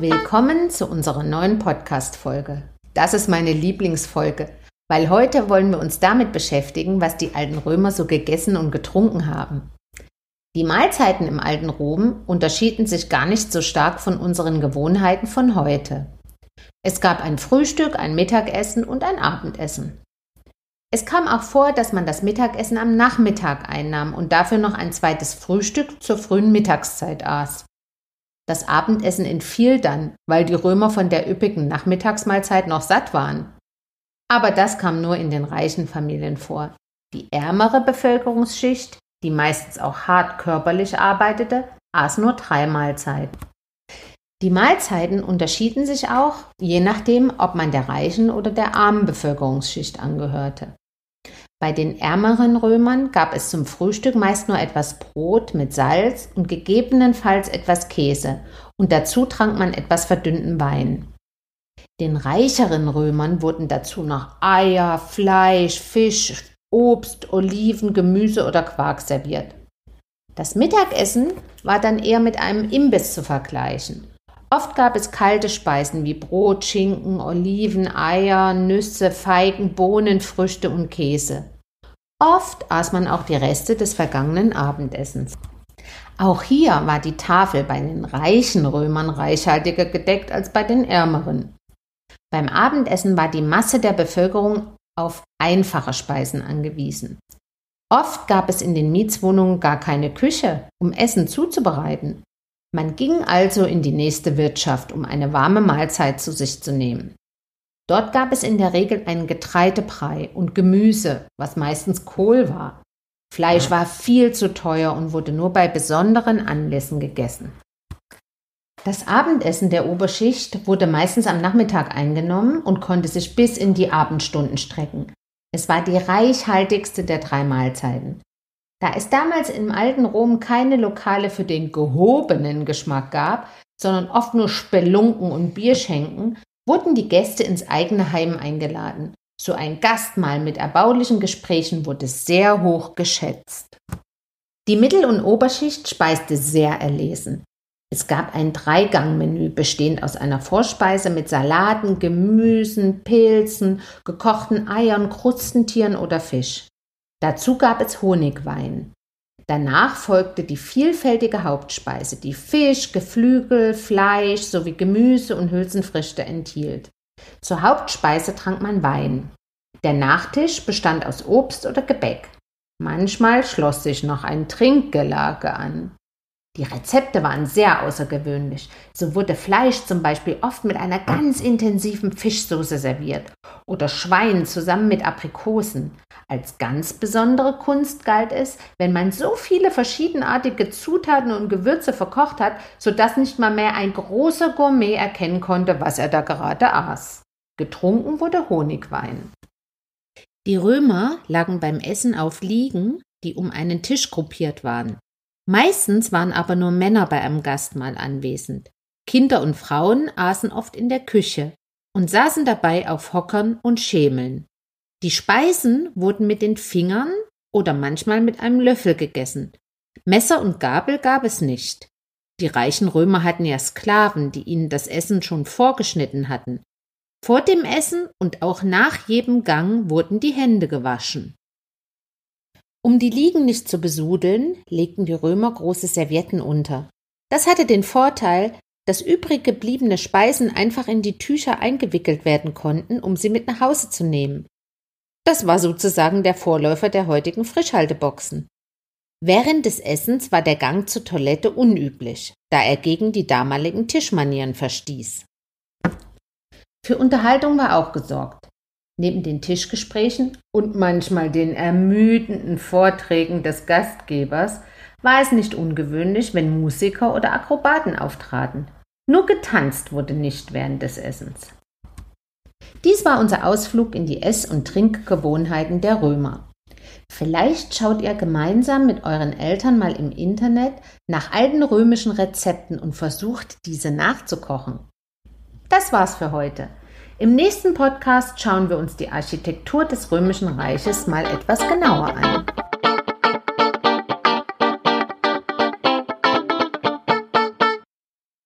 Willkommen zu unserer neuen Podcast-Folge. Das ist meine Lieblingsfolge, weil heute wollen wir uns damit beschäftigen, was die alten Römer so gegessen und getrunken haben. Die Mahlzeiten im alten Rom unterschieden sich gar nicht so stark von unseren Gewohnheiten von heute. Es gab ein Frühstück, ein Mittagessen und ein Abendessen. Es kam auch vor, dass man das Mittagessen am Nachmittag einnahm und dafür noch ein zweites Frühstück zur frühen Mittagszeit aß. Das Abendessen entfiel dann, weil die Römer von der üppigen Nachmittagsmahlzeit noch satt waren. Aber das kam nur in den reichen Familien vor. Die ärmere Bevölkerungsschicht, die meistens auch hart körperlich arbeitete, aß nur drei Mahlzeiten. Die Mahlzeiten unterschieden sich auch, je nachdem, ob man der reichen oder der armen Bevölkerungsschicht angehörte. Bei den ärmeren Römern gab es zum Frühstück meist nur etwas Brot mit Salz und gegebenenfalls etwas Käse, und dazu trank man etwas verdünnten Wein. Den reicheren Römern wurden dazu noch Eier, Fleisch, Fisch, Obst, Oliven, Gemüse oder Quark serviert. Das Mittagessen war dann eher mit einem Imbiss zu vergleichen. Oft gab es kalte Speisen wie Brot, Schinken, Oliven, Eier, Nüsse, Feigen, Bohnen, Früchte und Käse. Oft aß man auch die Reste des vergangenen Abendessens. Auch hier war die Tafel bei den reichen Römern reichhaltiger gedeckt als bei den ärmeren. Beim Abendessen war die Masse der Bevölkerung auf einfache Speisen angewiesen. Oft gab es in den Mietswohnungen gar keine Küche, um Essen zuzubereiten. Man ging also in die nächste Wirtschaft, um eine warme Mahlzeit zu sich zu nehmen. Dort gab es in der Regel einen Getreidebrei und Gemüse, was meistens Kohl war. Fleisch war viel zu teuer und wurde nur bei besonderen Anlässen gegessen. Das Abendessen der Oberschicht wurde meistens am Nachmittag eingenommen und konnte sich bis in die Abendstunden strecken. Es war die reichhaltigste der drei Mahlzeiten. Da es damals im alten Rom keine Lokale für den gehobenen Geschmack gab, sondern oft nur Spelunken und Bierschenken, wurden die Gäste ins eigene Heim eingeladen. So ein Gastmahl mit erbaulichen Gesprächen wurde sehr hoch geschätzt. Die Mittel- und Oberschicht speiste sehr erlesen. Es gab ein Dreigangmenü bestehend aus einer Vorspeise mit Salaten, Gemüsen, Pilzen, gekochten Eiern, Krustentieren oder Fisch. Dazu gab es Honigwein. Danach folgte die vielfältige Hauptspeise, die Fisch, Geflügel, Fleisch sowie Gemüse und Hülsenfrüchte enthielt. Zur Hauptspeise trank man Wein. Der Nachtisch bestand aus Obst oder Gebäck. Manchmal schloss sich noch ein Trinkgelage an. Die Rezepte waren sehr außergewöhnlich. So wurde Fleisch zum Beispiel oft mit einer ganz intensiven Fischsoße serviert oder Schwein zusammen mit Aprikosen. Als ganz besondere Kunst galt es, wenn man so viele verschiedenartige Zutaten und Gewürze verkocht hat, sodass nicht mal mehr ein großer Gourmet erkennen konnte, was er da gerade aß. Getrunken wurde Honigwein. Die Römer lagen beim Essen auf Liegen, die um einen Tisch gruppiert waren. Meistens waren aber nur Männer bei einem Gastmahl anwesend. Kinder und Frauen aßen oft in der Küche und saßen dabei auf Hockern und Schemeln. Die Speisen wurden mit den Fingern oder manchmal mit einem Löffel gegessen. Messer und Gabel gab es nicht. Die reichen Römer hatten ja Sklaven, die ihnen das Essen schon vorgeschnitten hatten. Vor dem Essen und auch nach jedem Gang wurden die Hände gewaschen. Um die Liegen nicht zu besudeln, legten die Römer große Servietten unter. Das hatte den Vorteil, dass übrig gebliebene Speisen einfach in die Tücher eingewickelt werden konnten, um sie mit nach Hause zu nehmen. Das war sozusagen der Vorläufer der heutigen Frischhalteboxen. Während des Essens war der Gang zur Toilette unüblich, da er gegen die damaligen Tischmanieren verstieß. Für Unterhaltung war auch gesorgt. Neben den Tischgesprächen und manchmal den ermüdenden Vorträgen des Gastgebers war es nicht ungewöhnlich, wenn Musiker oder Akrobaten auftraten. Nur getanzt wurde nicht während des Essens. Dies war unser Ausflug in die Ess- und Trinkgewohnheiten der Römer. Vielleicht schaut ihr gemeinsam mit euren Eltern mal im Internet nach alten römischen Rezepten und versucht, diese nachzukochen. Das war's für heute. Im nächsten Podcast schauen wir uns die Architektur des Römischen Reiches mal etwas genauer an.